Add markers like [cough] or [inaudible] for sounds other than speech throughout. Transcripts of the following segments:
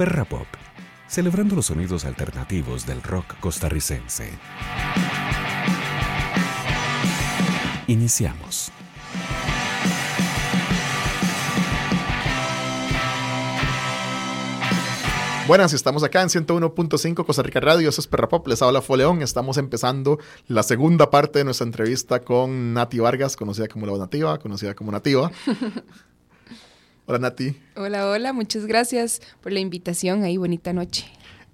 Perra Pop, celebrando los sonidos alternativos del rock costarricense. Iniciamos. Buenas, estamos acá en 101.5 Costa Rica Radio, eso es Perra Pop, les habla Foleón, estamos empezando la segunda parte de nuestra entrevista con Nati Vargas, conocida como La Nativa, conocida como Nativa. [laughs] hola Nati. Hola, hola, muchas gracias por la invitación, ahí bonita noche.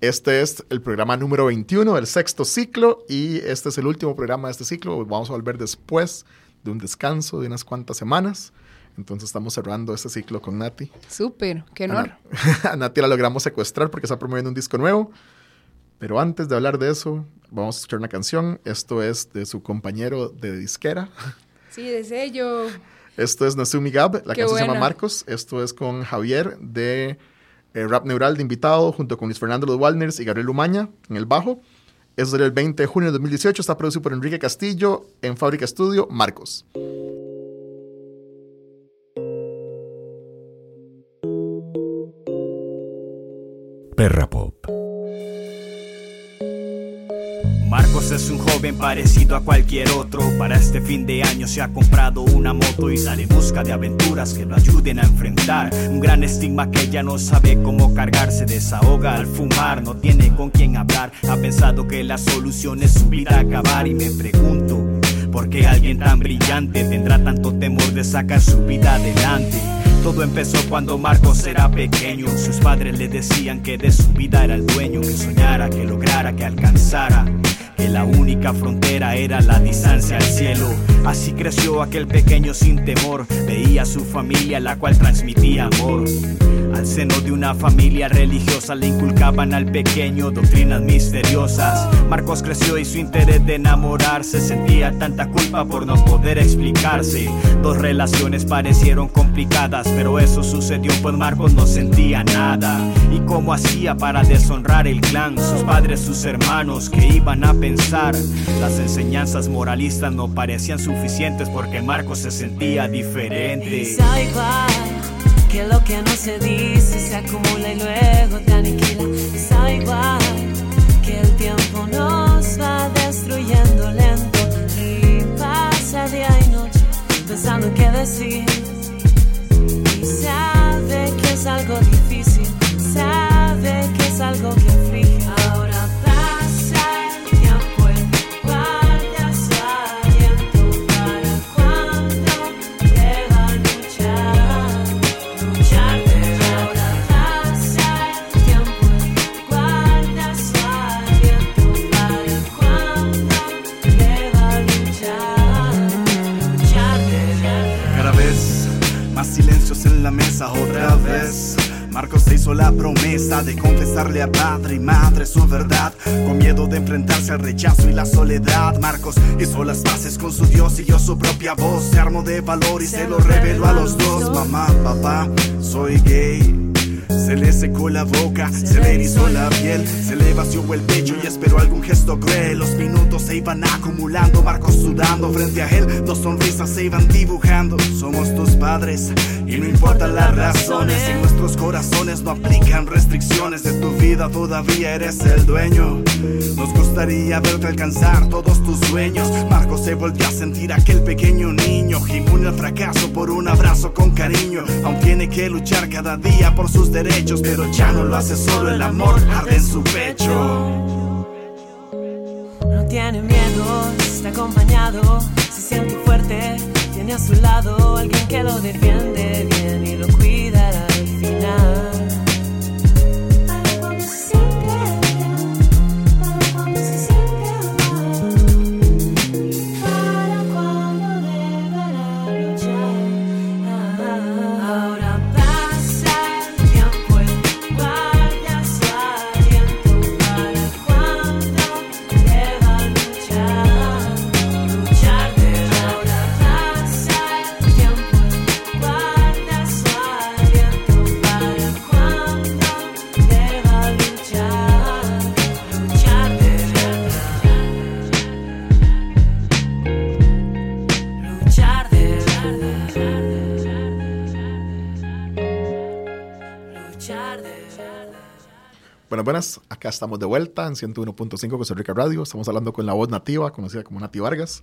Este es el programa número 21 del sexto ciclo y este es el último programa de este ciclo, vamos a volver después de un descanso de unas cuantas semanas. Entonces estamos cerrando este ciclo con Nati. Súper, qué honor. [laughs] A, Nati la logramos secuestrar porque está promoviendo un disco nuevo. Pero antes de hablar de eso, vamos a escuchar una canción. Esto es de su compañero de disquera. Sí, de sello. Esto es Nasumi Gab, la canción se llama Marcos. Esto es con Javier de eh, Rap Neural de invitado, junto con Luis Fernando Los Walners y Gabriel Umaña en el bajo. Es del 20 de junio de 2018, está producido por Enrique Castillo en Fábrica Estudio, Marcos. Perra Pop. Marcos es un joven parecido a cualquier otro. Para este fin de año se ha comprado una moto y sale en busca de aventuras que lo ayuden a enfrentar. Un gran estigma que ya no sabe cómo cargarse, desahoga al fumar, no tiene con quién hablar. Ha pensado que la solución es su vida acabar y me pregunto. ¿Por qué alguien tan brillante tendrá tanto temor de sacar su vida adelante? Todo empezó cuando Marcos era pequeño. Sus padres le decían que de su vida era el dueño, que soñara, que lograra, que alcanzara. Que la única frontera era la distancia al cielo. Así creció aquel pequeño sin temor. Veía a su familia, la cual transmitía amor. Al seno de una familia religiosa le inculcaban al pequeño doctrinas misteriosas. Marcos creció y su interés de enamorarse sentía tanta culpa por no poder explicarse. Dos relaciones parecieron complicadas, pero eso sucedió pues Marcos no sentía nada. ¿Y cómo hacía para deshonrar el clan? Sus padres, sus hermanos, que iban a pensar? Las enseñanzas moralistas no parecían suficientes porque Marcos se sentía diferente que lo que no se dice se acumula y luego te aniquila. Está igual que el tiempo nos va destruyendo lento y pasa día y noche pensando qué decir. Y sabe que es algo difícil, sabe que es algo que mesa otra vez. Marcos se hizo la promesa de confesarle a padre y madre su verdad, con miedo de enfrentarse al rechazo y la soledad. Marcos hizo las paces con su Dios, siguió su propia voz, se armó de valor y se lo reveló a los dos. Mamá, papá, soy gay. Se le secó la boca, se le erizó la piel, se le vació el pecho y esperó algún gesto cruel. Los minutos se iban acumulando, Marcos sudando frente a él, dos sonrisas se iban dibujando. Somos tus padres y no importan las razones, en nuestros corazones no aplican restricciones de tu vida, todavía eres el dueño. Nos gustaría verte alcanzar todos tus sueños. Marcos se volvió a sentir aquel pequeño niño, inmune al fracaso por un abrazo con cariño. Aún tiene que luchar cada día por sus derechos pero ya no lo hace solo, el amor arde en su pecho. No tiene miedo, está acompañado, se siente fuerte, tiene a su lado alguien que lo defiende bien y lo cuidará al final. Buenas, buenas. Acá estamos de vuelta en 101.5 Costa Rica Radio. Estamos hablando con la voz nativa, conocida como Nati Vargas.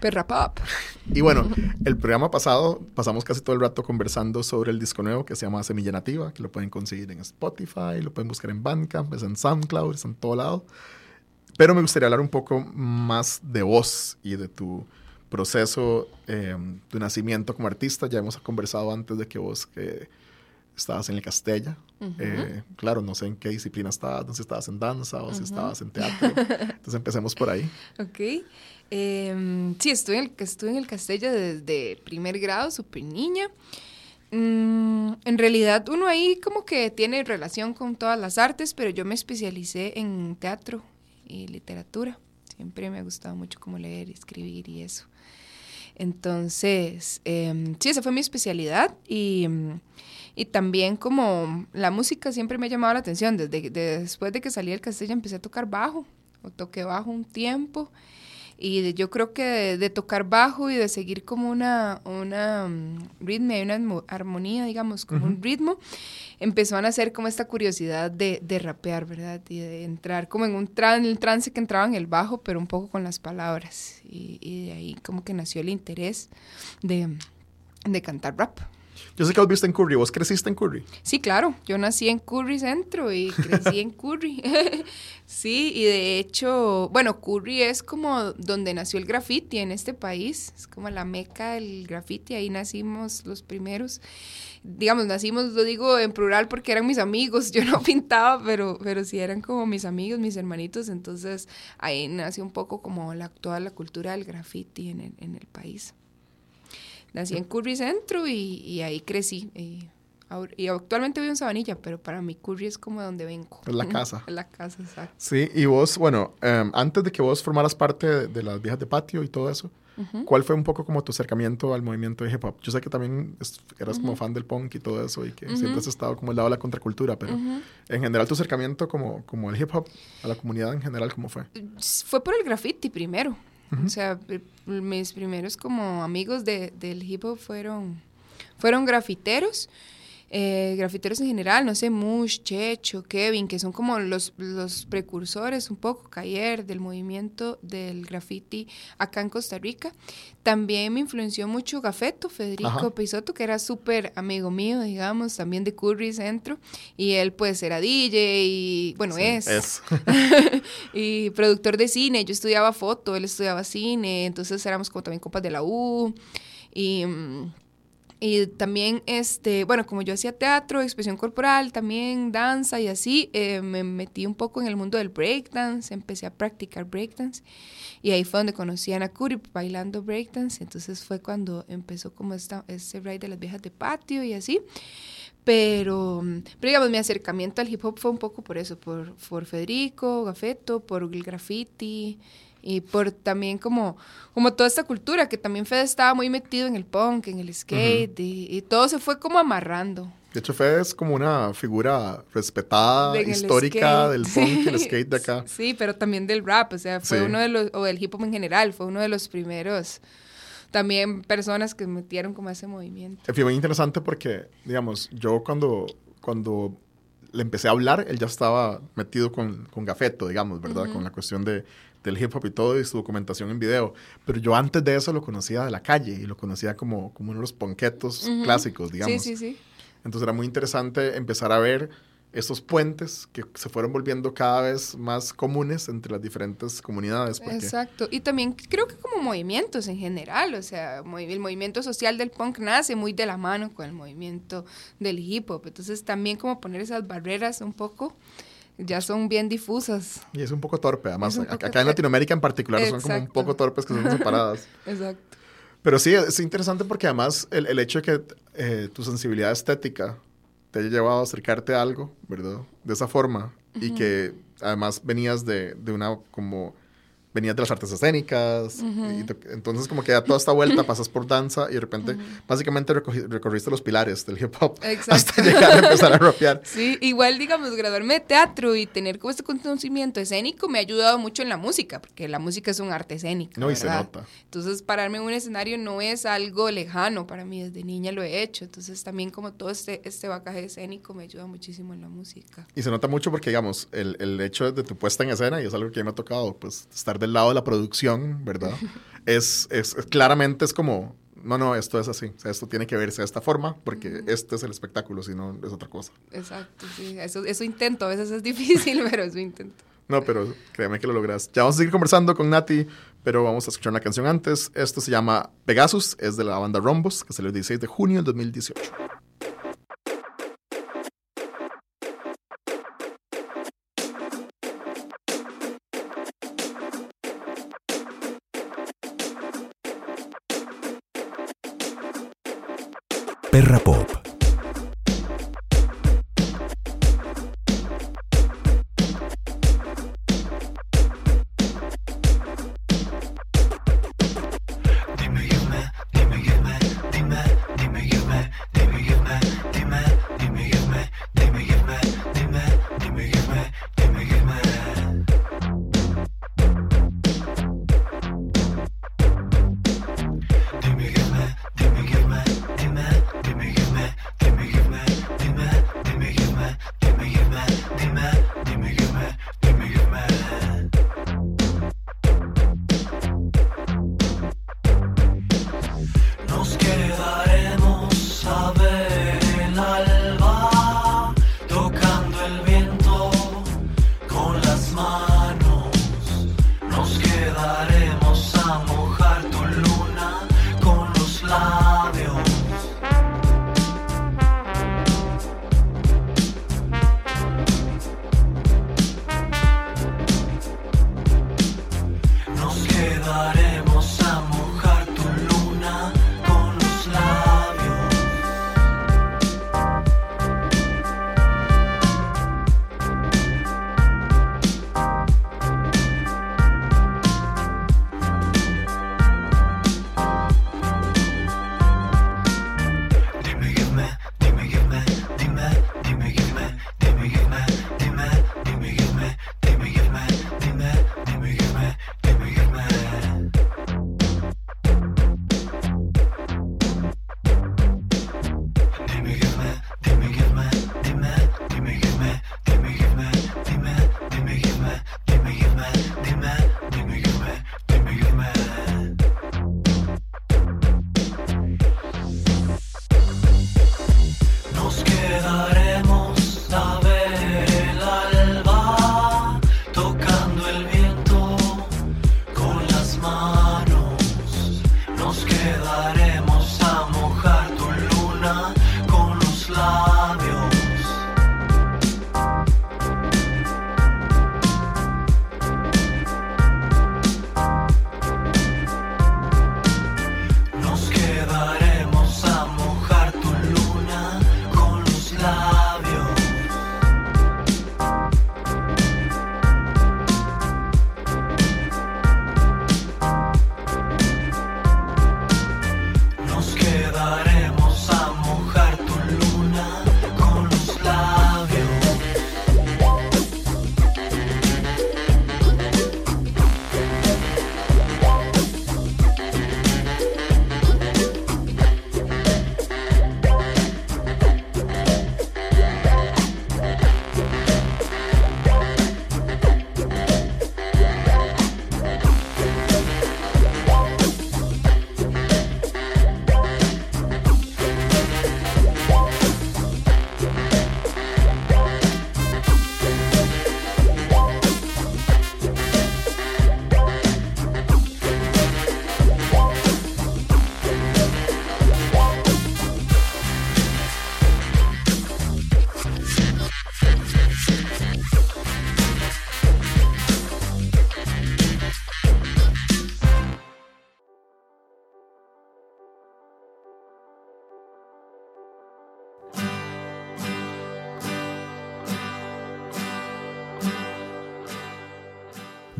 Perra Pop. Y bueno, el programa pasado pasamos casi todo el rato conversando sobre el disco nuevo que se llama Semilla Nativa, que lo pueden conseguir en Spotify, lo pueden buscar en Bandcamp, es en SoundCloud, es en todo lado. Pero me gustaría hablar un poco más de vos y de tu proceso, eh, tu nacimiento como artista. Ya hemos conversado antes de que vos... que estabas en el Castella. Eh, claro, no sé en qué disciplina estabas, no sé si estabas en danza o si estabas en teatro. [laughs] Entonces empecemos por ahí. Ok. Em, sí, estuve en, el, estuve en el Castella desde primer grado, súper niña. Mm, en realidad uno ahí como que tiene relación con todas las artes, pero yo me especialicé en teatro y literatura. Siempre me ha gustado mucho como leer escribir y eso. Entonces, em, sí, esa fue mi especialidad y... Y también como la música siempre me ha llamado la atención. Desde después de que salí del Castilla empecé a tocar bajo, o toqué bajo un tiempo. Y yo creo que de, tocar bajo y de seguir como una, una um, ritmo y una armonía, digamos, como un ritmo, empezó a nacer como esta curiosidad de, de rapear, ¿verdad? Y de entrar como en un el trance que entraba en el bajo, pero un poco con las palabras. Y, y de ahí como que nació el interés de, de cantar rap. Yo sé que has visto en Curry. ¿Vos creciste en Curry? Sí, claro. Yo nací en Curry Centro y crecí en Curry. [laughs] sí, y de hecho, bueno, Curry es como donde nació el graffiti en este país. Es como la meca del graffiti. Ahí nacimos los primeros. Digamos, nacimos, lo digo en plural porque eran mis amigos. Yo no [laughs] pintaba, pero, pero sí eran como mis amigos, mis hermanitos. Entonces ahí nació un poco como toda la cultura del graffiti en el, en el país. Nací en Curry Centro y, ahí crecí. Y, actualmente vivo en Sabanilla, pero para mí Curry es como donde vengo. Es la casa. [laughs] Es la casa, exacto. Sí, y vos, bueno, em, antes de que vos formaras parte de, las viejas de patio y todo eso, ¿cuál fue un poco como tu acercamiento al movimiento de hip hop? Yo sé que también eras como fan del punk y todo eso y que siempre has estado como al lado de la contracultura, pero en general tu acercamiento como, como el hip hop a la comunidad en general, ¿cómo fue? Fue por el graffiti primero. O sea, mis primeros como amigos de, del hip hop fueron, fueron grafiteros. Eh, grafiteros en general, no sé, Mush, Checho, Kevin, que son como los, los precursores un poco, Cayer, del movimiento del graffiti acá en Costa Rica. También me influenció mucho Gafeto, Federico Peisoto, que era súper amigo mío, digamos, también de Curry Centro, y él pues era DJ y, bueno, es. es. [laughs] [laughs] y productor de cine, yo estudiaba foto, él estudiaba cine, entonces éramos como también copas de la U, y... Y también, este, bueno, como yo hacía teatro, expresión corporal, también danza y así, eh, me metí un poco en el mundo del breakdance, empecé a practicar breakdance. Y ahí fue donde conocí a Ana Curi bailando breakdance. Entonces fue cuando empezó como esta, este ride de las viejas de patio y así. Pero, pero digamos, mi acercamiento al hip hop fue un poco por eso, por, por Federico, Gafeto, por el graffiti, y por también como, como toda esta cultura, que también Fede estaba muy metido en el punk, en el skate, y, todo se fue como amarrando. De hecho, Fede es como una figura respetada, histórica del [laughs] punk y el skate de acá. Sí, pero también del rap, o sea, fue uno de los, o del hip hop en general, fue uno de los primeros también personas que metieron como ese movimiento. Fue muy interesante porque, digamos, yo cuando, cuando le empecé a hablar, él ya estaba metido con, con Gafeto, digamos, ¿verdad? Con la cuestión de, del hip hop y todo, y su documentación en video. Pero yo antes de eso lo conocía de la calle y lo conocía como, como uno de los ponquetos clásicos, digamos. Sí, sí, sí. Entonces era muy interesante empezar a ver estos puentes que se fueron volviendo cada vez más comunes entre las diferentes comunidades. Exacto. Y también creo que como movimientos en general, o sea, el movimiento social del punk nace muy de la mano con el movimiento del hip hop. Entonces también como poner esas barreras un poco ya son bien difusas. Y es un poco torpe, además. Acá en Latinoamérica en particular son como un poco torpes que son separadas. [laughs] Exacto. Pero sí, es interesante porque además el, el hecho de que eh, tu sensibilidad estética te haya llevado a acercarte a algo, ¿verdad? De esa forma. Y que además venías de, de una como venías de las artes escénicas, y entonces como que da toda esta vuelta, [clears throat] pasas por danza y de repente básicamente recorriste los pilares del hip hop hasta llegar a empezar a rapear. [laughs] Sí, igual digamos, graduarme de teatro y tener como este conocimiento escénico me ha ayudado mucho en la música, porque la música es un arte escénico. No, y se nota. Entonces pararme en un escenario no es algo lejano para mí, desde niña lo he hecho, entonces también como todo este, este bacaje escénico me ayuda muchísimo en la música. Y se nota mucho porque digamos, el, el hecho de tu puesta en escena, y es algo que me ha tocado, pues estar del lado de la producción, ¿verdad? [laughs] es, es, claramente es como, no, no, esto es así, o sea, esto tiene que verse de esta forma porque este es el espectáculo, si no es otra cosa. Exacto, sí, eso, eso intento, a veces es difícil, [laughs] pero eso intento. No, pero créeme que lo logras. Ya vamos a seguir conversando con Nati, pero vamos a escuchar una canción antes. Esto se llama Pegasus, es de la banda Rombos, que salió el 16 de junio del 2018. Perra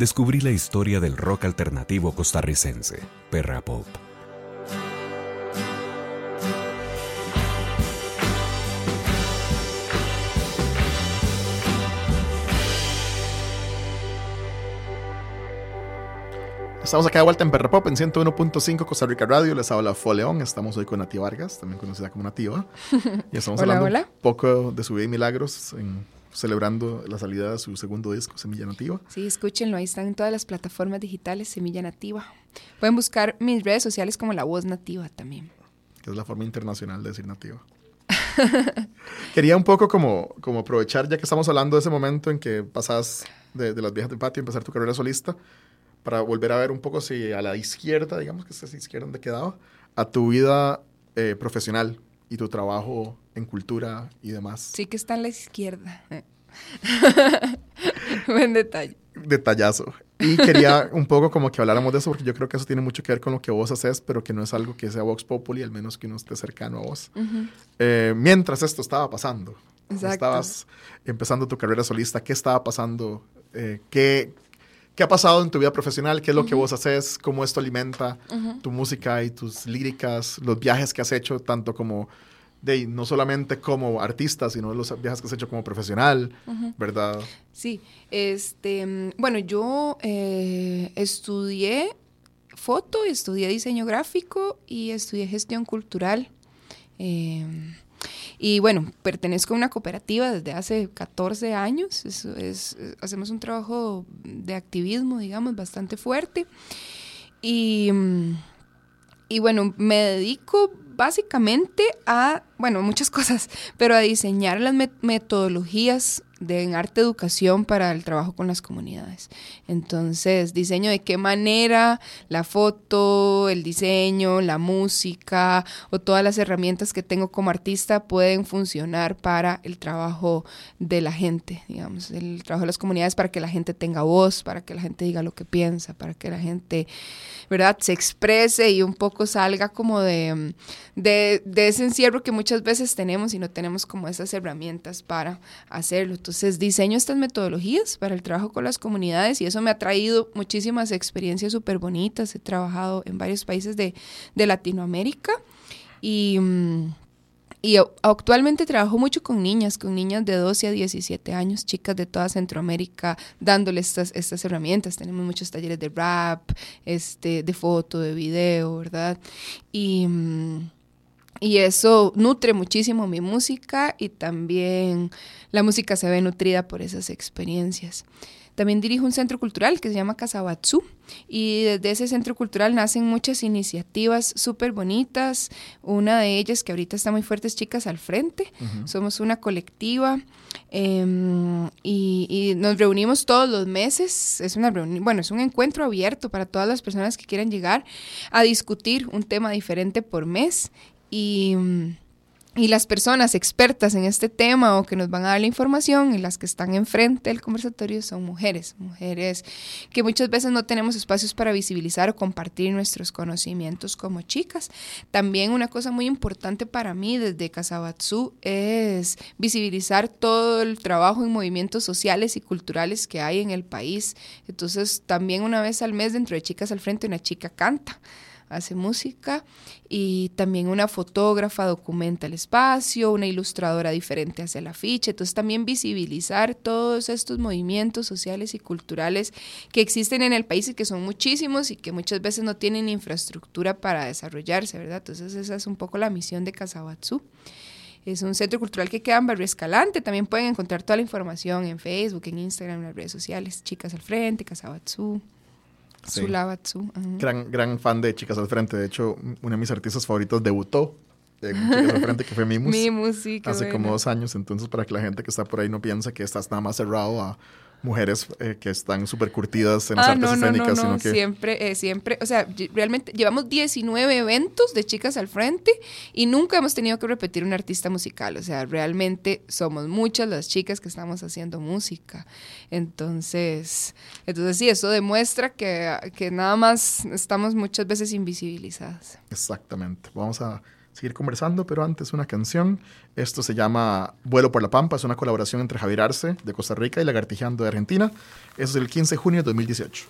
descubrí la historia del rock alternativo costarricense, Perra Pop. Estamos acá de vuelta en Perra Pop en 101.5 Costa Rica Radio. Les habla Foleón. Estamos hoy con Nati Vargas, también conocida como Nativa. [laughs] Y estamos hablando un poco de su vida y milagros en celebrando la salida de su segundo disco, Semilla Nativa. Sí, escúchenlo, ahí están en todas las plataformas digitales, Semilla Nativa. Pueden buscar mis redes sociales como La Voz Nativa también. Que es la forma internacional de decir nativa. [laughs] Quería un poco como, como aprovechar, ya que estamos hablando de ese momento en que pasas de, las viejas del patio, empezar tu carrera solista, para volver a ver un poco si a la izquierda, digamos que es esa izquierda donde quedaba, a tu vida eh, profesional y tu trabajo en cultura y demás. Sí que está en la izquierda. [laughs] Buen detalle. Detallazo. Y quería un poco como que habláramos de eso, porque yo creo que eso tiene mucho que ver con lo que vos haces, pero que no es algo que sea Vox Populi, al menos que uno esté cercano a vos. Eh, mientras esto estaba pasando, estabas empezando tu carrera solista, ¿qué estaba pasando? Eh, ¿qué, ¿Qué ha pasado en tu vida profesional? ¿Qué es lo que vos haces? ¿Cómo esto alimenta tu música y tus líricas? Los viajes que has hecho, tanto como de no solamente como artista, sino los viajes que has hecho como profesional, ¿verdad? Sí, este, bueno, yo eh, estudié foto, estudié diseño gráfico y estudié gestión cultural. Em, y bueno, pertenezco a una cooperativa desde hace 14 años. hacemos un trabajo de activismo, digamos, bastante fuerte. Y, y bueno, me dedico básicamente a, bueno, muchas [laughs] cosas, pero a diseñar las metodologías de arte educación para el trabajo con las comunidades. Entonces, diseño de qué manera la foto, el diseño, la música o todas las herramientas que tengo como artista pueden funcionar para el trabajo de la gente, digamos, el trabajo de las comunidades para que la gente tenga voz, para que la gente diga lo que piensa, para que la gente, ¿verdad?, se exprese y un poco salga como de, de, de ese encierro que muchas veces tenemos y no tenemos como esas herramientas para hacerlo. Entonces diseño estas metodologías para el trabajo con las comunidades y eso me ha traído muchísimas experiencias súper bonitas. He trabajado en varios países de, Latinoamérica y... Mm, y actualmente trabajo mucho con niñas, con niñas de 12 a 17 años, chicas de toda Centroamérica, dándoles estas, estas herramientas. Tenemos muchos talleres de rap, este, de foto, de video, ¿verdad? Y, mm, y eso nutre muchísimo mi música y también la música se ve nutrida por esas experiencias. También dirijo un centro cultural que se llama Casabatsu y desde ese centro cultural nacen muchas iniciativas súper bonitas. Una de ellas que ahorita está muy fuerte es Chicas al Frente. Somos una colectiva em, y, nos reunimos todos los meses. Es una reunión, bueno, es un encuentro abierto para todas las personas que quieran llegar a discutir un tema diferente por mes y y las personas expertas en este tema o que nos van a dar la información y las que están enfrente del conversatorio son mujeres, mujeres que muchas veces no tenemos espacios para visibilizar o compartir nuestros conocimientos como chicas. También una cosa muy importante para mí desde Casabatsu es visibilizar todo el trabajo en movimientos sociales y culturales que hay en el país. Entonces también una vez al mes dentro de Chicas al Frente una chica canta hace música y también una fotógrafa documenta el espacio, una ilustradora diferente hace el afiche, entonces también visibilizar todos estos movimientos sociales y culturales que existen en el país y que son muchísimos y que muchas veces no tienen infraestructura para desarrollarse, ¿verdad? Entonces esa es un poco la misión de Casabatsu. Es un centro cultural que queda en Barrio Escalante. También pueden encontrar toda la información en Facebook, en Instagram, en las redes sociales. Chicas al Frente, Casabatsu. Gran, gran fan de Chicas al Frente. De hecho, una de mis artistas favoritos debutó en Chicas al Frente, que fue Mimus. [laughs] Mimus, sí, Hace como dos años. Entonces, para que la gente que está por ahí no piense que estás nada más cerrado a mujeres eh, que están súper curtidas en las ah, artes no, escénicas. No, no, siempre, eh, siempre, o sea, realmente llevamos 19 eventos de chicas al frente y nunca hemos tenido que repetir un artista musical, o sea, realmente somos muchas las chicas que estamos haciendo música. Entonces, entonces sí, eso demuestra que, que nada más estamos muchas veces invisibilizadas. Exactamente. Vamos a seguir conversando, pero antes una canción. Esto se llama Vuelo por la Pampa, es una colaboración entre Javier Arce de Costa Rica y Lagartijando de Argentina. Es el 15 de junio de 2018.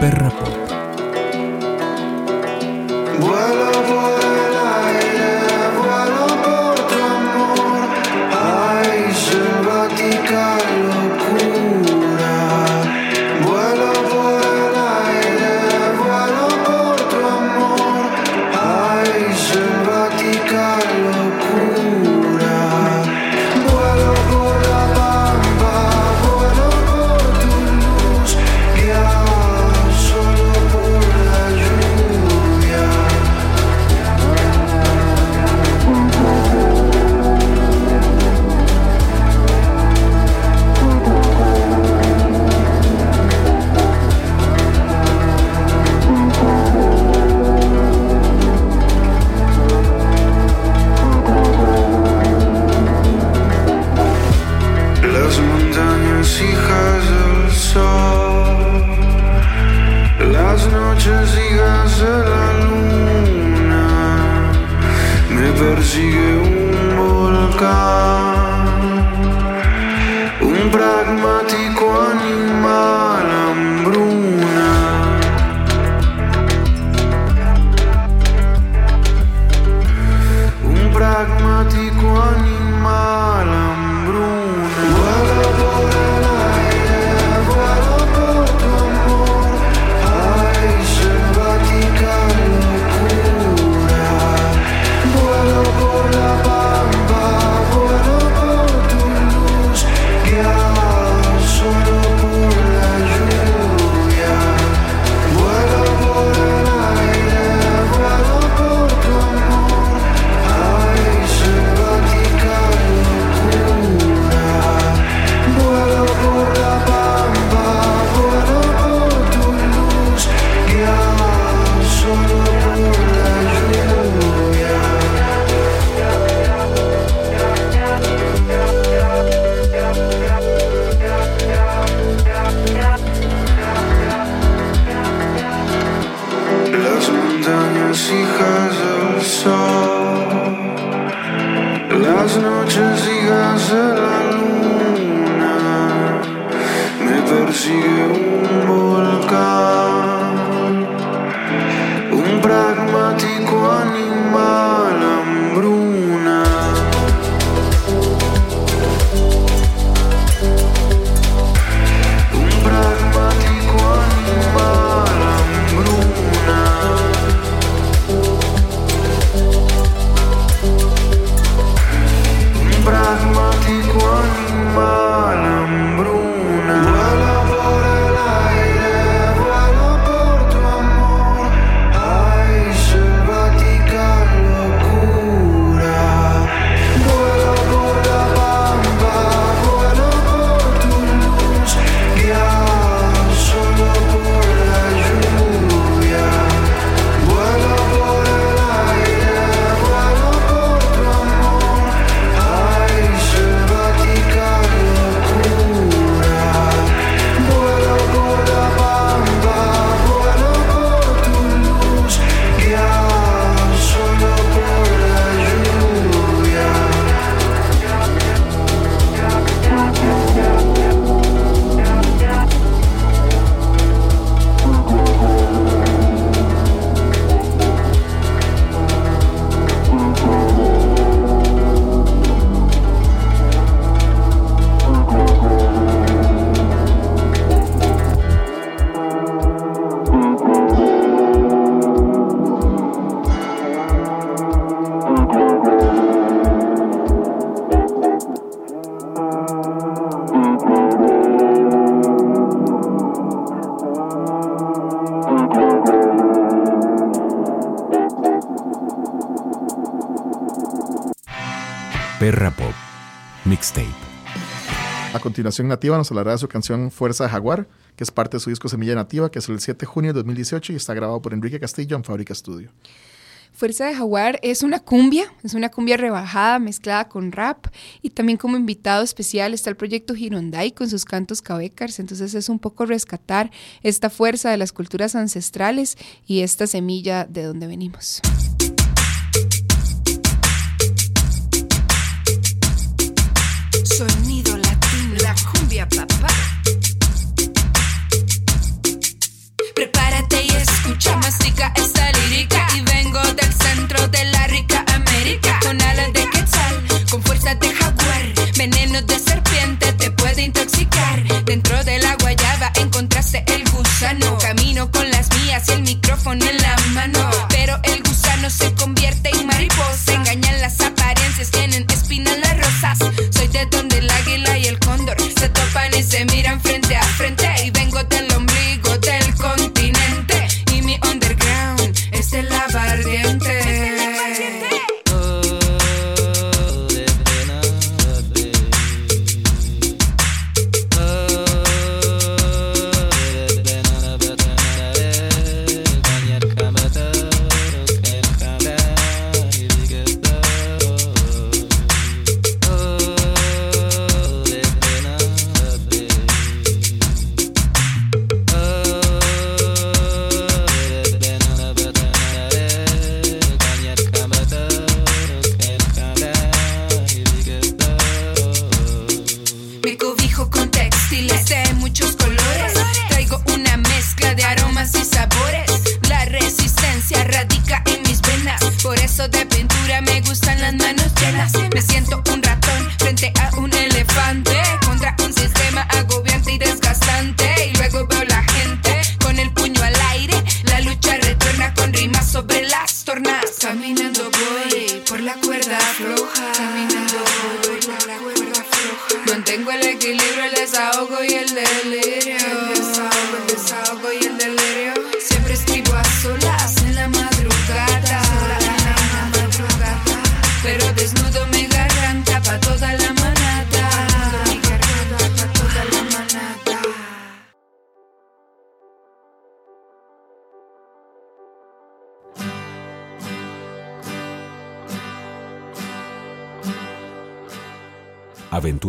Perra Pop. continuación Nativa nos hablará de su canción Fuerza de Jaguar, que es parte de su disco Semilla Nativa, que es el 7 de junio de 2018 y está grabado por Enrique Castillo en Fábrica Studio. Fuerza de Jaguar es una cumbia, es una cumbia rebajada mezclada con rap y también como invitado especial está el proyecto Girondai con sus cantos cabecars, entonces es un poco rescatar esta fuerza de las culturas ancestrales y esta semilla de donde venimos. Papá. Prepárate y escucha, mastica esta lírica. Y vengo del centro de la rica América. Con alas de quetzal, con fuerza de jaguar, veneno de serpiente te puede intoxicar. Dentro de la guayaba encontraste el gusano, camino con las mías y el micrófono en la mano,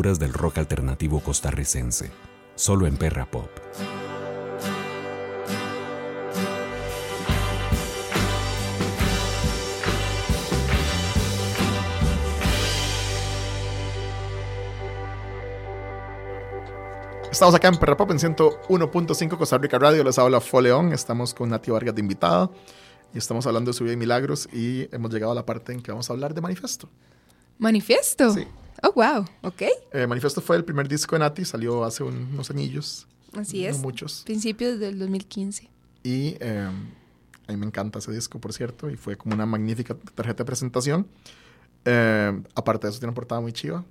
Aventuras del rock alternativo costarricense. Solo en Perra Pop. Estamos acá en Perra Pop en 101.5 Costa Rica Radio. Les habla Foleón. Estamos con Nati Vargas de invitada y estamos hablando de su vida y milagros. Y hemos llegado a la parte en que vamos a hablar de Manifesto. ¿Manifiesto? Sí. Oh, wow, ok. Eh, Manifesto fue el primer disco de Nati, salió hace un- unos anillos. Así no es. muchos. Principios del 2015. Y eh, a mí me encanta ese disco, por cierto, y fue como una magnífica tarjeta de presentación. Eh, aparte de eso, tiene una portada muy chiva,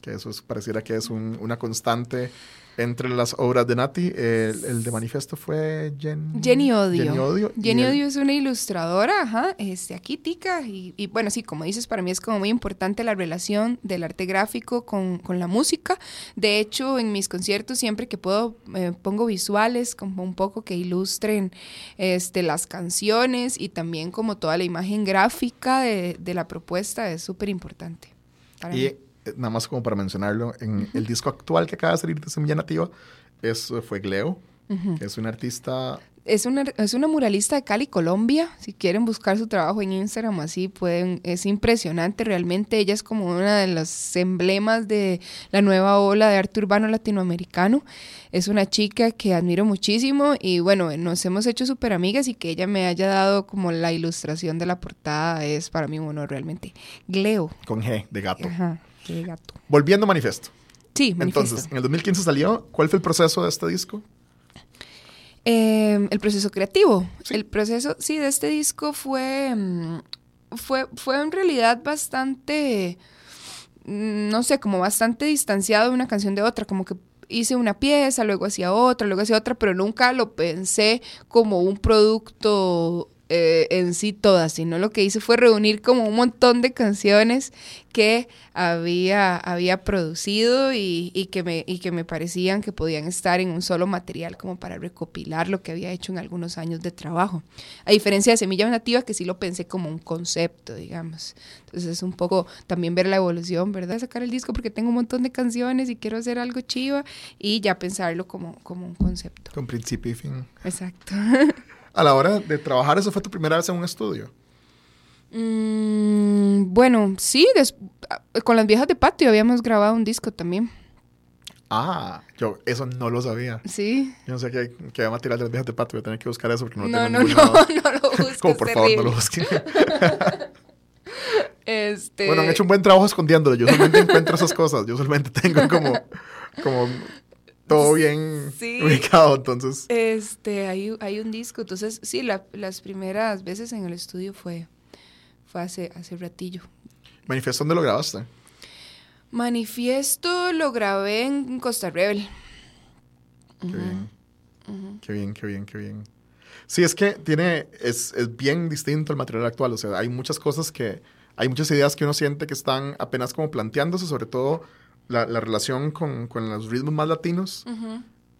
que eso es- pareciera que es un- una constante entre las obras de Nati. El, el de Manifesto fue Jen- Jenny Odio. Jenny Odio. el- es una ilustradora, ajá, este, aquí tica. Y, y bueno, sí, como dices, para mí es como muy importante la relación del arte gráfico con, con la música. De hecho, en mis conciertos, siempre que puedo, eh, pongo visuales como un poco que ilustren este, las canciones y también como toda la imagen gráfica de, de la propuesta es súper importante. para Y mí. Eh, nada más como para mencionarlo, en el disco actual que acaba de salir de Semilla Nativa, eso fue Gleo, que es un artista Es una, es una muralista de Cali, Colombia. Si quieren buscar su trabajo en Instagram, así pueden. Es impresionante realmente. Ella es como una de los emblemas de la nueva ola de arte urbano latinoamericano. Es una chica que admiro muchísimo y bueno, nos hemos hecho súper amigas y que ella me haya dado como la ilustración de la portada es para mí un honor realmente. Gleo. con G de gato. Ajá, qué gato. Volviendo a Manifesto. Sí, manifiesto. Entonces, en el 2015 salió. ¿Cuál fue el proceso de este disco? Eh, el proceso creativo. Sí. El proceso, sí, de este disco fue, mm, fue, fue en realidad bastante, mm, no sé, como bastante distanciado de una canción de otra, como que hice una pieza, luego hacía otra, luego hacía otra, pero nunca lo pensé como un producto eh, en sí todas, sino lo que hice fue reunir como un montón de canciones que había, había producido y, y, que me, y que me parecían que podían estar en un solo material como para recopilar lo que había hecho en algunos años de trabajo. A diferencia de Semilla Nativa, que sí lo pensé como un concepto, digamos. Entonces es un poco también ver la evolución, ¿verdad? Sacar el disco porque tengo un montón de canciones y quiero hacer algo chiva y ya pensarlo como, como un concepto. Con principio y fin. Exacto. [laughs] A la hora de trabajar, ¿eso fue tu primera vez en un estudio? Mm, bueno, sí, con las viejas de patio habíamos grabado un disco también. Ah, yo eso no lo sabía. Sí. Yo no sé qué, qué material de las viejas de patio. Voy a tener que buscar eso porque no lo no, tengo no, no, [laughs] no, lo [laughs] busques. Como por favor, no lo busques. [laughs] este... Bueno, han hecho un buen trabajo escondiéndolo. Yo solamente encuentro esas cosas. Yo solamente tengo como, como todo bien Sí. ubicado, entonces. Este, hay, hay un disco. Entonces, sí, la- las primeras veces en el estudio fue, fue hace, hace ratillo. Manifiesto, ¿dónde lo grabaste? Manifiesto lo grabé en Costa Rebel. Qué bien. Qué bien, qué bien, qué bien. Sí, es que tiene, es, es bien distinto el material actual. O sea, hay muchas cosas que, hay muchas ideas que uno siente que están apenas como planteándose, sobre todo la, la relación con, con los ritmos más latinos.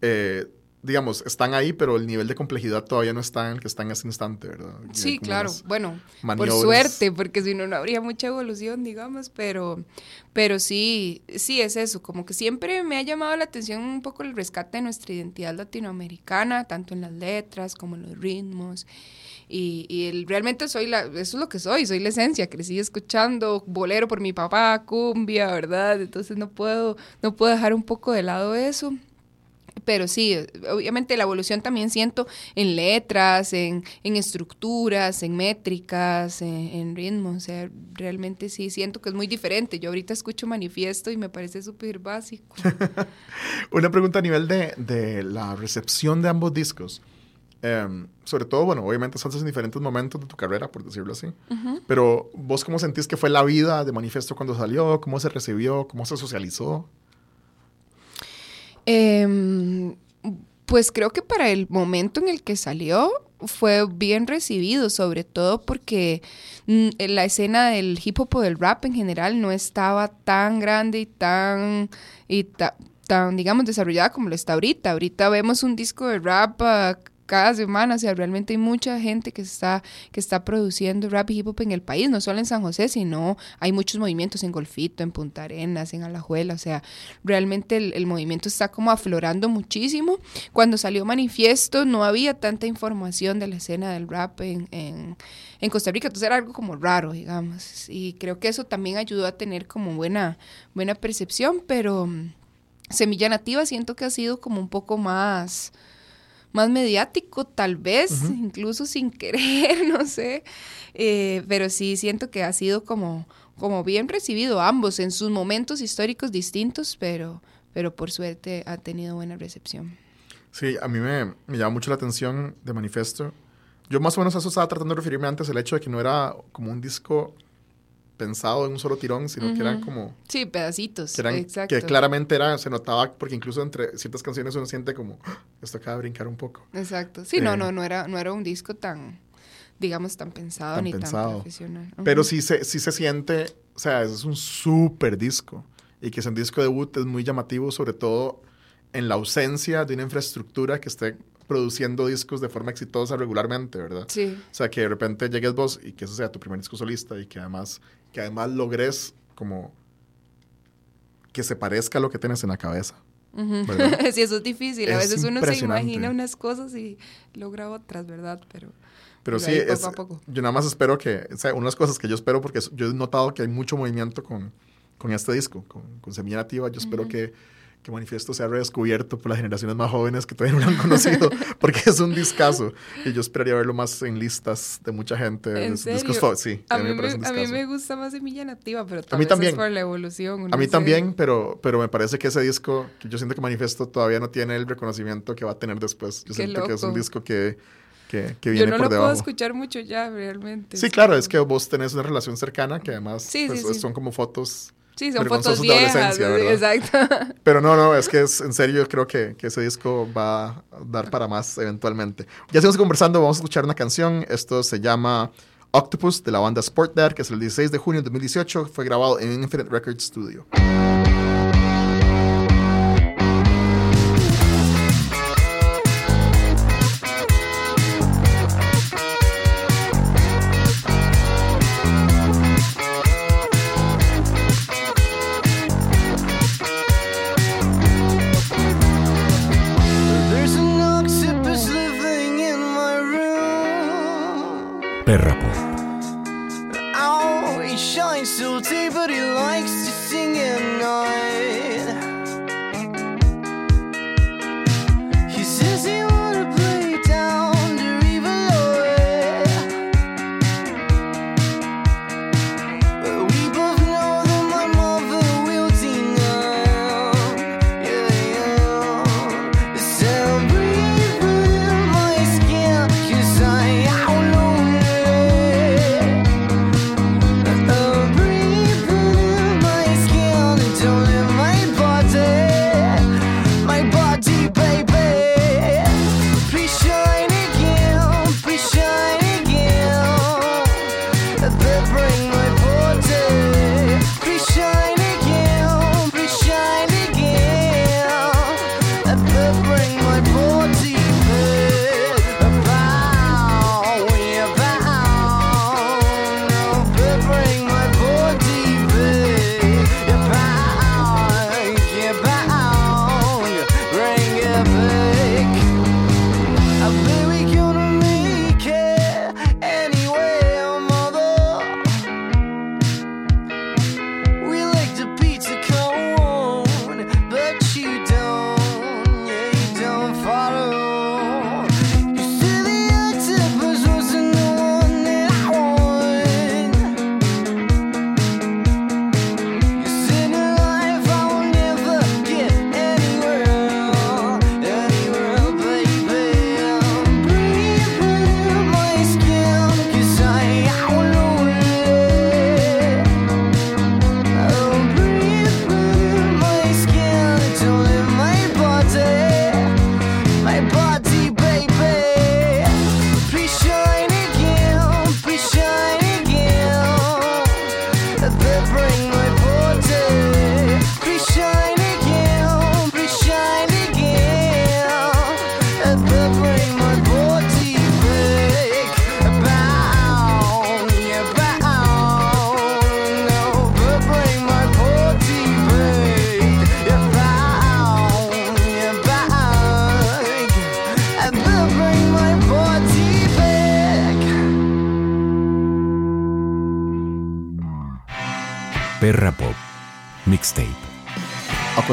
eh, digamos, están ahí, pero el nivel de complejidad todavía no está en el que está en ese instante, ¿verdad? Sí, claro. Bueno, maniobras. por suerte, porque si no, no habría mucha evolución, digamos, pero, pero sí, sí es eso, como que siempre me ha llamado la atención un poco el rescate de nuestra identidad latinoamericana, tanto en las letras como en los ritmos. Y, y el- realmente soy la, eso es lo que soy, soy la esencia, crecí escuchando bolero por mi papá, cumbia, ¿verdad? Entonces no puedo, no puedo dejar un poco de lado eso. Pero sí, obviamente la evolución también siento en letras, en, en estructuras, en métricas, en, en ritmos. O sea, realmente sí siento que es muy diferente. Yo ahorita escucho manifiesto y me parece súper básico. [laughs] Una pregunta a nivel de, de la recepción de ambos discos. Em, sobre todo, bueno, obviamente son en diferentes momentos de tu carrera, por decirlo así. Pero vos, ¿cómo sentís que fue la vida de Manifiesto cuando salió? ¿Cómo se recibió? ¿Cómo se socializó? Em, pues creo que para el momento en el que salió fue bien recibido, sobre todo porque mm, la escena del hip hop o del rap en general no estaba tan grande y tan, y ta- tan, digamos, desarrollada como lo está ahorita. Ahorita vemos un disco de rap ah, cada semana, o sea, realmente hay mucha gente que está, que está produciendo rap y hip hop en el país, no solo en San José, sino hay muchos movimientos en Golfito, en Punta Arenas, en Alajuela, o sea, realmente el, movimiento está como aflorando muchísimo. Cuando salió Manifiesto no había tanta información de la escena del rap en, en, en Costa Rica, entonces era algo como raro, digamos, y creo que eso también ayudó a tener como buena, buena percepción, pero mm, Semilla Nativa siento que ha sido como un poco más más mediático, tal vez, incluso sin [laughs] querer, no sé. Eh, pero sí siento que ha sido como, como bien recibido ambos en sus momentos históricos distintos, pero, pero por suerte ha tenido buena recepción. Sí, a mí me, me llama mucho la atención de Manifiesto. Yo más o menos a eso estaba tratando de referirme antes, el hecho de que no era como un disco pensado en un solo tirón, sino que eran como... Sí, pedacitos. Que, eran- exacto. que claramente era, se notaba, porque incluso entre ciertas canciones uno siente como, "Ah, esto acaba de brincar un poco. Exacto. Sí, no, Eh, no, no era, no era un disco tan, digamos, tan pensado Tan ni pensado. tan profesional. Pero sí se, sí se siente, o sea, es un súper disco. Y que es un disco debut es muy llamativo, sobre todo en la ausencia de una infraestructura que esté produciendo discos de forma exitosa regularmente, ¿verdad? Sí. O sea, que de repente llegues vos y que ese sea tu primer disco solista y que además, que además logres como que se parezca a lo que tienes en la cabeza. [laughs] Sí, eso es difícil. A Es veces uno se imagina unas cosas y logra otras, ¿verdad? Pero, Pero Pero sí, poco es- a poco. yo nada más espero que, o sea, unas cosas que yo espero, porque yo he notado que hay mucho movimiento con, con este disco, con, con Semilla Nativa, yo espero que, que Manifiesto sea redescubierto por las generaciones más jóvenes que todavía no lo han conocido, [laughs] porque es un discazo, y yo esperaría verlo más en listas de mucha gente. ¿En discos serio? fo- sí, a mí mí, me, un a mí me gusta más Semilla Nativa, pero tal mí vez también. es por la evolución. A mí también, pero, pero me parece que ese disco, que yo siento que Manifiesto todavía no tiene el reconocimiento que va a tener después. Yo Qué siento que es un loco. disco que, que, que Yo viene no por lo debajo. puedo escuchar mucho ya, realmente. Sí, claro, es que vos tenés una relación cercana que además Sí, pues, sí, sí. son como fotos Sí, son fotos viejas. exacto. [laughs] Pero no, no, es que es en serio, creo que, que, ese disco va a dar para más eventualmente. Ya seguimos conversando, vamos a escuchar una canción. Esto se llama Octopus de la banda Sport Dad, que es el 16 de junio de 2018. Fue grabado en Infinite Records Studio. Perra Oh, he shines so deep, but he likes to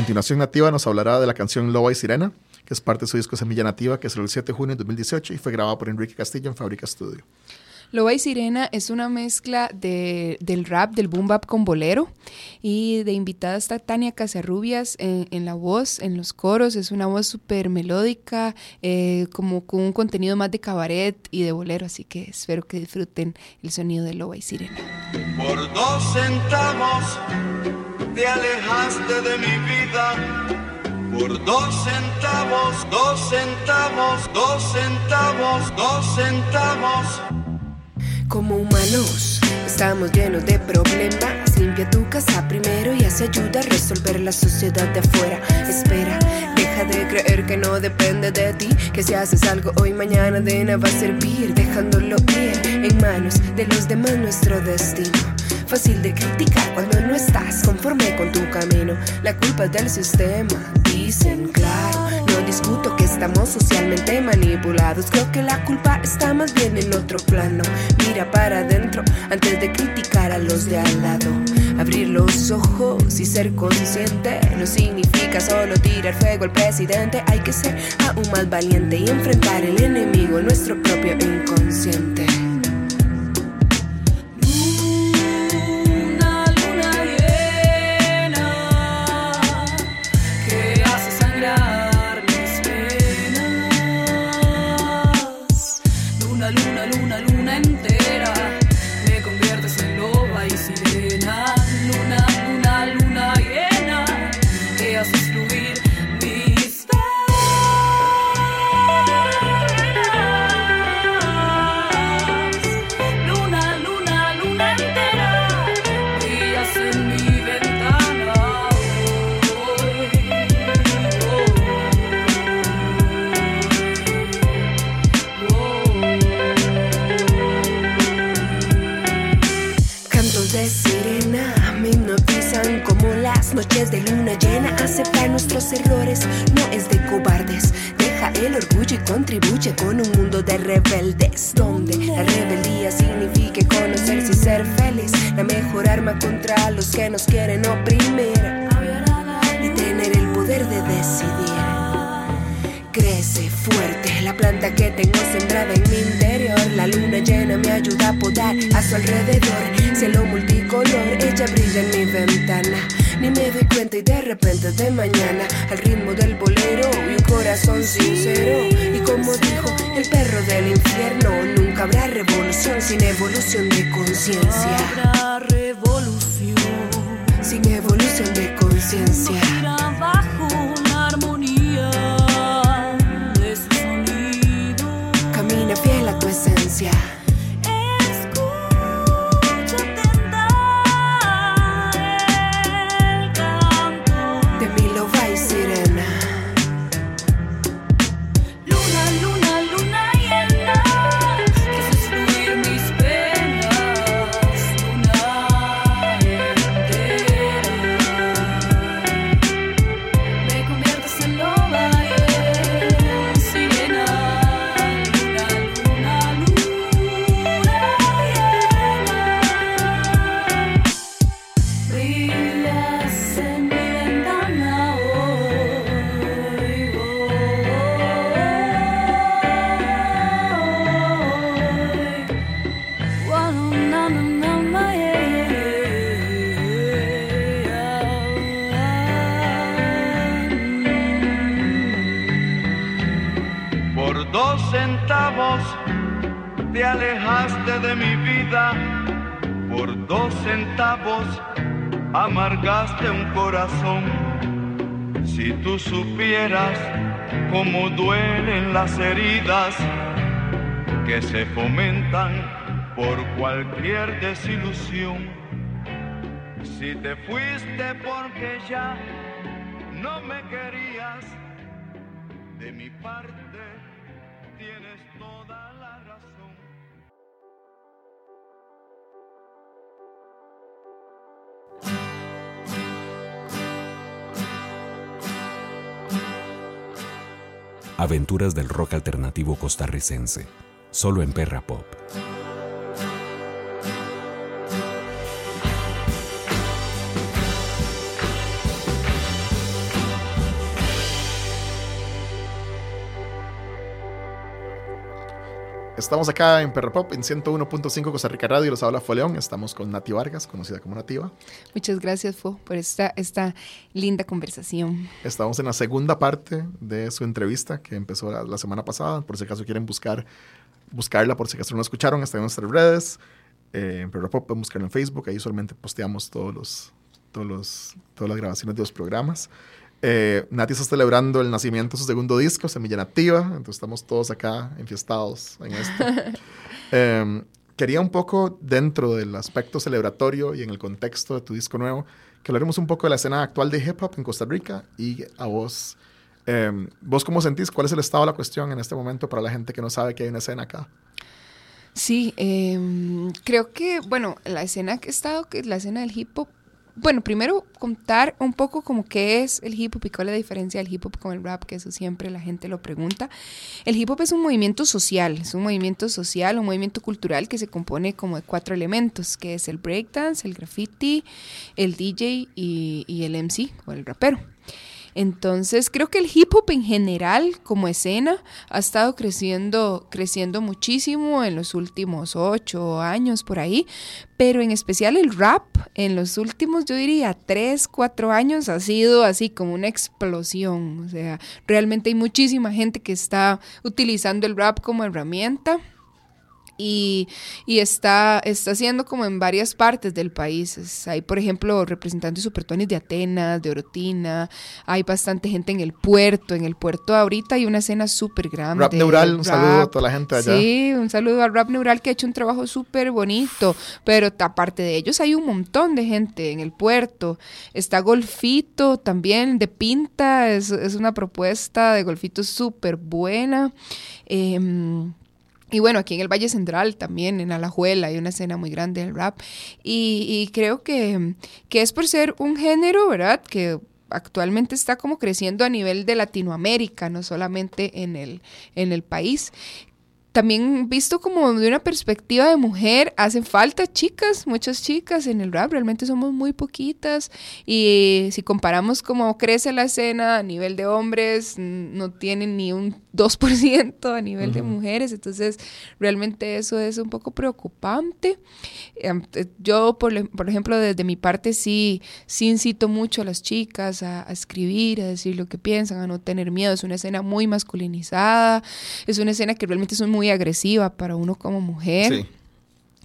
continuación, Nativa nos hablará de la canción Loba y Sirena, que es parte de su disco Semilla Nativa, que es el 7 de junio de 2018 y fue grabado por Enrique Castillo en Fábrica Studio. Loba y Sirena es una mezcla de, del rap, del boom bap con bolero. Y de invitada está Tania Casarrubias en, en la voz, en los coros. Es una voz súper melódica, eh, como con un contenido más de cabaret y de bolero. Así que espero que disfruten el sonido de Loba y Sirena. Por dos centavos te alejaste de mi vida. Por dos centavos, dos centavos, dos centavos, dos centavos. Como humanos, estamos llenos de problemas. Limpia tu casa primero y hace ayuda a resolver la sociedad de afuera. Espera, deja de creer que no depende de ti. Que si haces algo hoy, mañana de nada va a servir. Dejándolo ir en manos de los demás nuestro destino. Fácil de criticar cuando no estás conforme con tu camino. La culpa es del sistema, dicen claro. No discuto que estamos socialmente manipulados. Creo que la culpa está más bien en otro plano. Mira para adentro antes de criticar a los de al lado. Abrir los ojos y ser consciente no significa solo tirar fuego al presidente. Hay que ser aún más valiente y enfrentar el enemigo, nuestro propio inconsciente. Contribuye con un mundo de rebeldes donde la rebeldía signifique conocerse y ser feliz, la mejor arma contra los que nos quieren oprimir y tener el poder de decidir. Crece fuerte la planta que tengo sembrada en mi interior. La luna llena me ayuda a podar a su alrededor. Cielo multicolor, ella brilla en mi ventana. Ni me doy cuenta y de repente de mañana al ritmo del bolero y un corazón sincero. Y como dijo el perro del infierno, nunca habrá revolución sin evolución de conciencia. Habrá revolución. Sin evolución de conciencia. Trabajo una armonía de su sonido. Camina fiel a tu esencia. Cómo duelen las heridas que se fomentan por cualquier desilusión. Si te fuiste porque ya no me querías, de mi parte tienes toda la razón. Aventuras del rock alternativo costarricense. Solo en Perra Pop. Estamos acá en Perra Pop en 101.5 Costa Rica Radio. Los habla Fue León. Estamos con Nati Vargas, conocida como Nativa. Muchas gracias, Fo, por esta, esta linda conversación. Estamos en la segunda parte de su entrevista que empezó la, la semana pasada. Por si acaso quieren buscar, buscarla, por si acaso no la escucharon, está en nuestras redes. Eh, en Perra Pop pueden buscarla en Facebook. Ahí solamente posteamos todos los, todos los, todas las grabaciones de los programas. Eh, Nati está celebrando el nacimiento de su segundo disco, Semilla Nativa. Entonces estamos todos acá enfiestados en esto. [laughs] Eh, quería un poco, dentro del aspecto celebratorio y en el contexto de tu disco nuevo, que hablaremos un poco de la escena actual de hip hop en Costa Rica y a vos. eh, ¿Vos cómo sentís? ¿Cuál es el estado de la cuestión en este momento para la gente que no sabe que hay una escena acá? Sí, em, creo que, bueno, la escena que he estado, que es la escena del hip hop, bueno, primero contar un poco como qué es el hip hop y cuál es la diferencia del hip hop con el rap, que eso siempre la gente lo pregunta. El hip hop es un movimiento social, es un movimiento social, un movimiento cultural que se compone como de cuatro elementos, que es el breakdance, el graffiti, el DJ y, y el MC o el rapero. Entonces, creo que el hip hop en general, como escena, ha estado creciendo, creciendo muchísimo en los últimos ocho años por ahí, pero en especial el rap en los últimos, yo diría, tres, cuatro años ha sido así como una explosión. O sea, realmente hay muchísima gente que está utilizando el rap como herramienta y, y está, está haciendo como en varias partes del país. Hay, por ejemplo, representantes supertones de Atenas, de Orotina, hay bastante gente en el puerto. En el puerto ahorita hay una escena súper grande. Rap Neural, un Rap. saludo a toda la gente allá. Sí, un saludo al Rap Neural que ha hecho un trabajo súper bonito, pero aparte de ellos hay un montón de gente en el puerto. Está Golfito también de Pinta, es, es una propuesta de Golfito súper buena. Em, y bueno, aquí en el Valle Central también, en Alajuela, hay una escena muy grande del rap. Y, y creo que, que es por ser un género, ¿verdad? Que actualmente está como creciendo a nivel de Latinoamérica, no solamente en el, en el país también visto como de una perspectiva de mujer, hacen falta chicas, muchas chicas en el rap, realmente somos muy poquitas y si comparamos cómo crece la escena a nivel de hombres, no tienen ni un 2% a nivel de mujeres, entonces realmente eso es un poco preocupante. Em, eh, yo, por, por ejemplo, desde mi parte sí, sí incito mucho a las chicas a, a escribir, a decir lo que piensan, a no tener miedo, es una escena muy masculinizada, es una escena que realmente son muy agresiva para uno como mujer. Sí.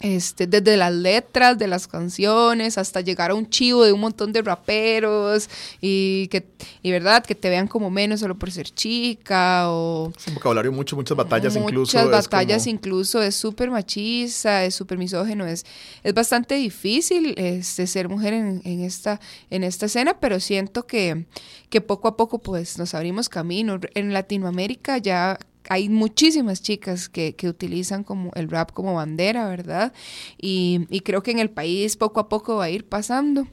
Este, desde las letras de las canciones hasta llegar a un chivo de un montón de raperos y que y verdad que te vean como menos solo por ser chica o Es un vocabulario mucho, muchas batallas muchas incluso. es batallas como- incluso es súper machista es súper misógeno es es bastante difícil este, ser mujer en, en esta en esta escena pero siento que que poco a poco pues nos abrimos camino en Latinoamérica ya hay muchísimas chicas que, que utilizan como el rap como bandera, ¿verdad? Y, y creo que en el país poco a poco va a ir pasando.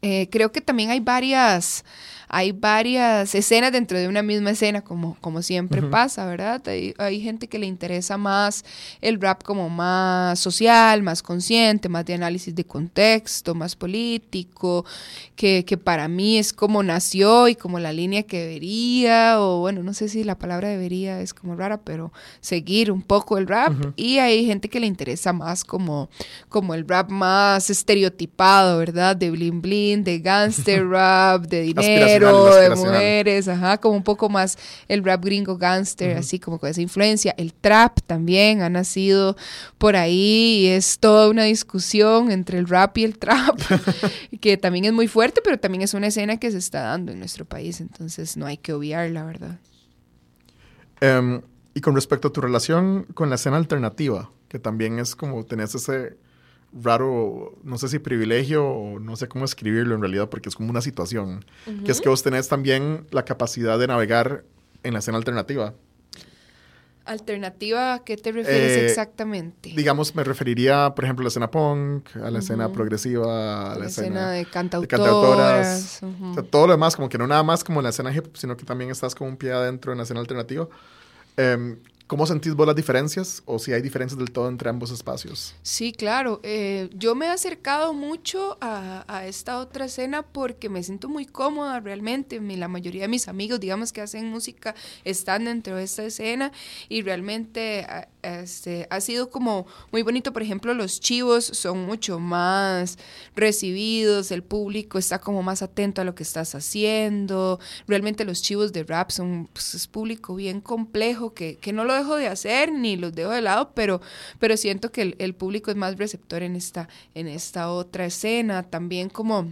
Eh, creo que también hay varias, hay varias escenas dentro de una misma escena, como, como siempre pasa, ¿verdad? Hay, hay gente que le interesa más el rap como más social, más consciente, más de análisis de contexto, más político, que, que para mí es como nació y como la línea que debería, o bueno, no sé si la palabra debería es como rara, pero seguir un poco el rap. Y hay gente que le interesa más como, como el rap más estereotipado, ¿verdad? De bling bling, de gangster [laughs] rap, de Aspiracional, de mujeres, ajá, como un poco más el rap gringo gangster, así como con esa influencia. El trap también ha nacido por ahí y es toda una discusión entre el rap y el trap, [laughs] que también es muy fuerte, pero también es una escena que se está dando en nuestro país, entonces no hay que obviar, la verdad. Em, y con respecto a tu relación con la escena alternativa, que también es como tenés ese raro, no sé si privilegio o no sé cómo escribirlo en realidad, porque es como una situación, que es que vos tenés también la capacidad de navegar en la escena alternativa. Alternativa, ¿a qué te refieres Eh, exactamente? Digamos, me referiría, por ejemplo, a la escena punk, a la escena progresiva, a la, la escena de de cantautoras. O sea, todo lo demás, como que no nada más como en la escena hip sino que también estás como un pie adentro en la escena alternativa. Em, ¿Cómo sentís vos las diferencias? O si hay diferencias del todo entre ambos espacios. Sí, claro. Eh, yo me he acercado mucho a, a esta otra escena porque me siento muy cómoda realmente. Mi- la mayoría de mis amigos, digamos que hacen música, están dentro de esta escena y realmente a- este, ha sido como muy bonito. Por ejemplo, los chivos son mucho más recibidos, el público está como más atento a lo que estás haciendo. Realmente los chivos de rap son pues, es público bien complejo que, que no lo dejo de hacer ni los dejo de lado, pero, pero siento que el, el público es más receptor en esta, en esta otra escena. También como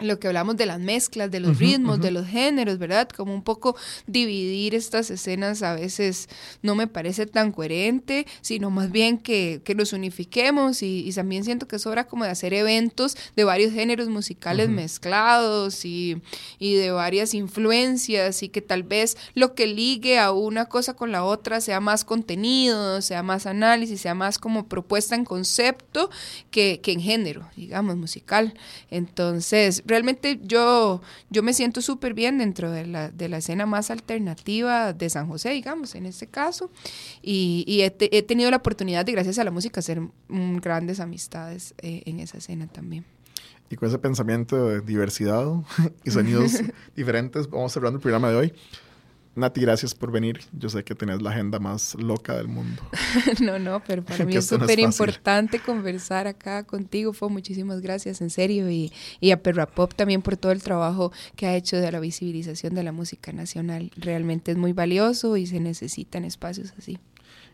lo que hablamos de las mezclas, de los ritmos, de los géneros, ¿verdad? Como un poco dividir estas escenas a veces no me parece tan coherente, sino más bien que, que nos unifiquemos y, y también siento que es hora como de hacer eventos de varios géneros musicales mezclados y, y de varias influencias y que tal vez lo que ligue a una cosa con la otra sea más contenido, sea más análisis, sea más como propuesta en concepto que, que en género, digamos, musical. Entonces, realmente yo, yo me siento súper bien dentro de la, de la escena más alternativa de San José, digamos, en este caso. Y, y he, te- he tenido la oportunidad de, gracias a la música, hacer grandes amistades eh, en esa escena también. Y con ese pensamiento de diversidad [laughs] y sonidos [laughs] diferentes, vamos cerrando el programa de hoy. Nati, gracias por venir. Yo sé que tenés la agenda más loca del mundo. [laughs] No, no, pero para mí es no súper importante [laughs] conversar acá contigo. Fue muchísimas gracias, en serio. Y, y a Perra Pop también por todo el trabajo que ha hecho de la visibilización de la música nacional. Realmente es muy valioso y se necesitan espacios así.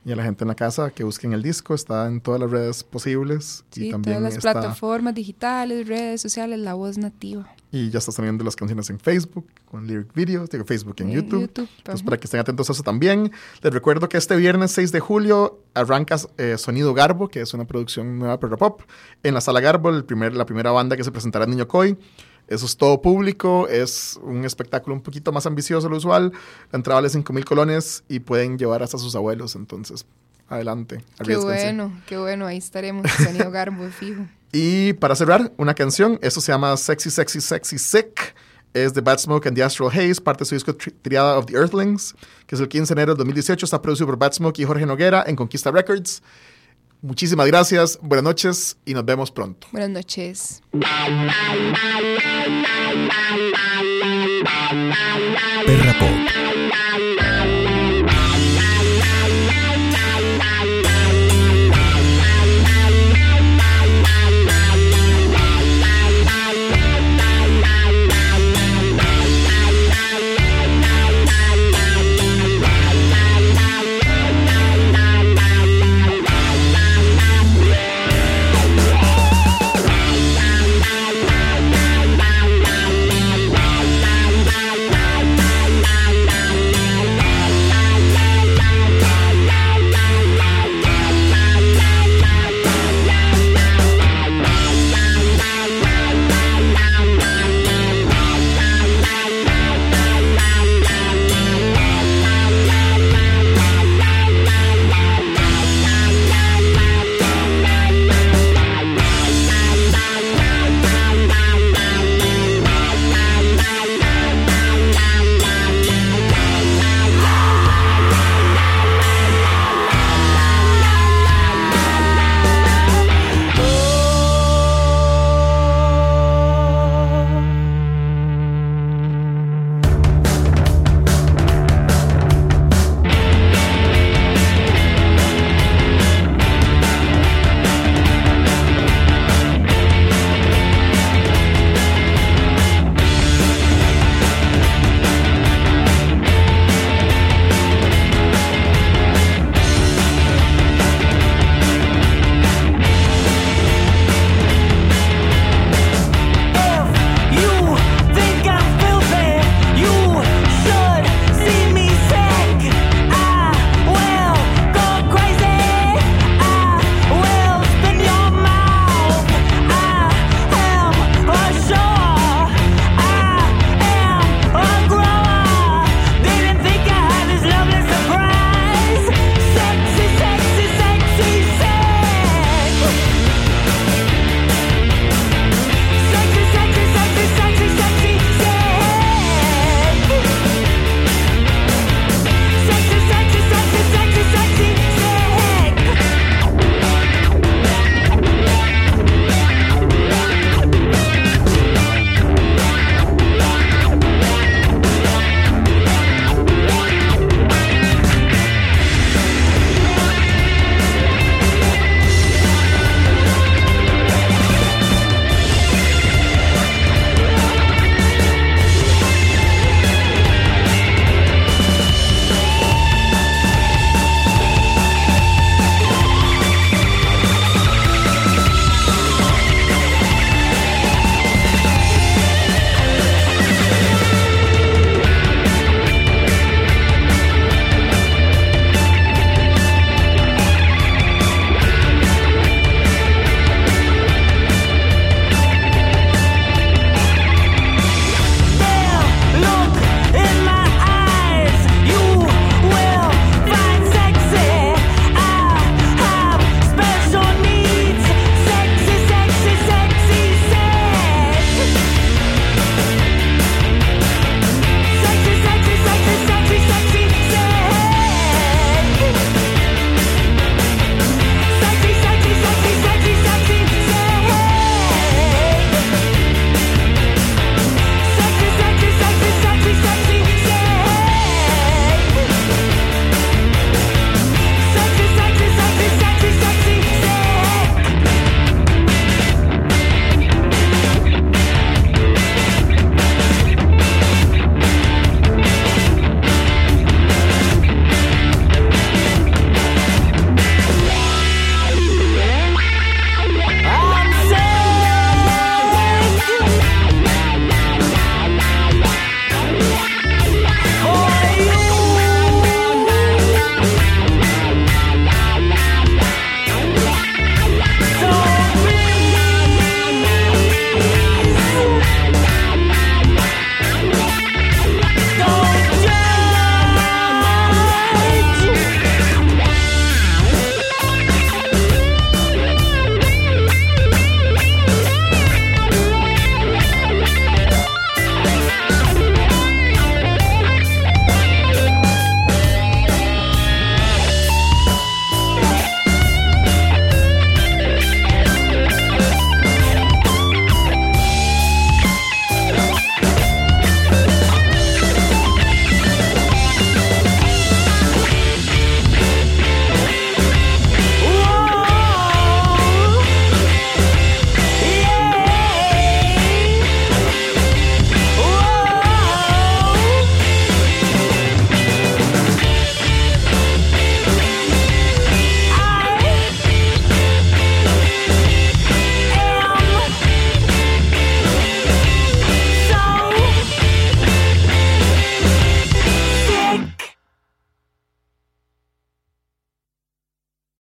Y a la gente en la casa que busquen el disco, está en todas las redes posibles. y Sí, también todas las está, plataformas digitales, redes sociales, la voz nativa. Y ya estás teniendo las canciones en Facebook, con lyric videos, digo Facebook en En YouTube. YouTube, Entonces, para que estén atentos a eso también. Les recuerdo que este viernes 6 de julio arranca eh, Sonido Garbo, que es una producción nueva Perra Pop. En la Sala Garbo, el primer, la primera banda que se presentará en Niño Coy. Eso es todo público, es un espectáculo un poquito más ambicioso de lo usual. La entrada vale 5 mil colones y pueden llevar hasta sus abuelos. Entonces, adelante. Qué bueno, qué bueno. Ahí estaremos, Sonido [laughs] Garbo fijo. Y para cerrar, una canción, esto se llama Sexy, Sexy, Sexy, Sick. es The Bad Smoke and the Astral Haze, parte de su disco Triada of the Earthlings, que es el 15 de enero del 2018. Está producido por Bad Smoke y Jorge Noguera en Conquista Records. Muchísimas gracias, buenas noches y nos vemos pronto. Buenas noches. Perra Pop